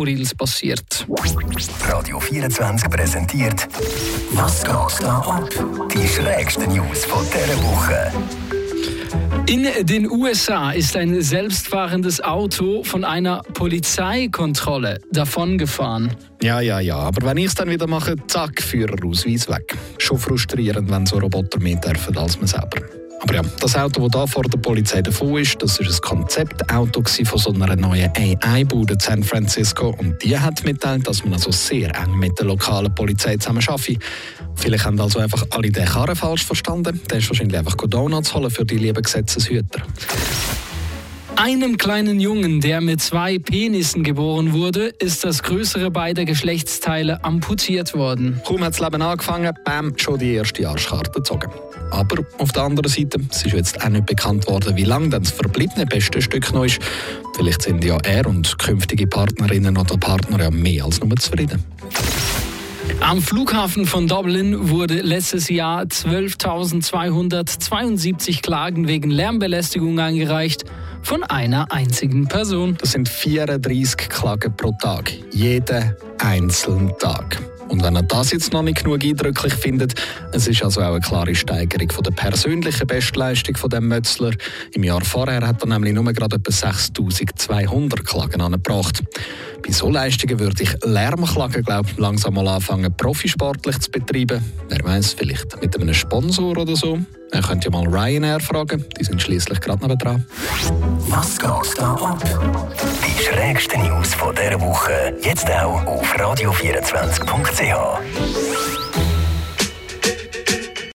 Kurils passiert. Radio 24 präsentiert Was geht da ab? Die schrägsten News von dieser Woche. In den USA ist ein selbstfahrendes Auto von einer Polizeikontrolle davongefahren. Ja, ja, ja. Aber wenn ich es dann wieder mache, zack, Führerausweis weg. Schon frustrierend, wenn so Roboter mehr dürfen als man selber. Aber ja, das Auto, das da vor der Polizei davon ist, das ist ein Konzeptauto von so einer neuen AI-Bude in San Francisco. Und die hat mitteilt, dass man also sehr eng mit der lokalen Polizei zusammen arbeitet. Vielleicht haben also einfach alle den Karren falsch verstanden. Der ist wahrscheinlich einfach Donuts holen für die lieben Gesetzeshüter. Einem kleinen Jungen, der mit zwei Penissen geboren wurde, ist das größere beider Geschlechtsteile amputiert worden. Kaum hat das Leben angefangen, bam, schon die erste Arschkarte gezogen. Aber auf der anderen Seite, es ist jetzt auch nicht bekannt worden, wie lange das verbliebene beste Stück noch ist. Vielleicht sind ja er und künftige Partnerinnen oder Partner ja mehr als nur zufrieden. Am Flughafen von Dublin wurde letztes Jahr 12.272 Klagen wegen Lärmbelästigung eingereicht von einer einzigen Person. Das sind 34 Klagen pro Tag, jeden einzelnen Tag. Und wenn er das jetzt noch nicht genug eindrücklich findet, es ist also auch eine klare Steigerung von der persönlichen Bestleistung von dem Mötzler. Im Jahr vorher hat er nämlich nur gerade etwa 6200 Klagen angebracht. Bei so Leistungen würde ich Lärmklagen glaub, langsam mal anfangen, profisportlich zu betreiben. Wer weiß, vielleicht mit einem Sponsor oder so. Ihr könnt ja mal Ryanair fragen, die sind schließlich gerade neben dran. Was geht da ab? Die schrägsten News von dieser Woche, jetzt auch auf radio24.ch.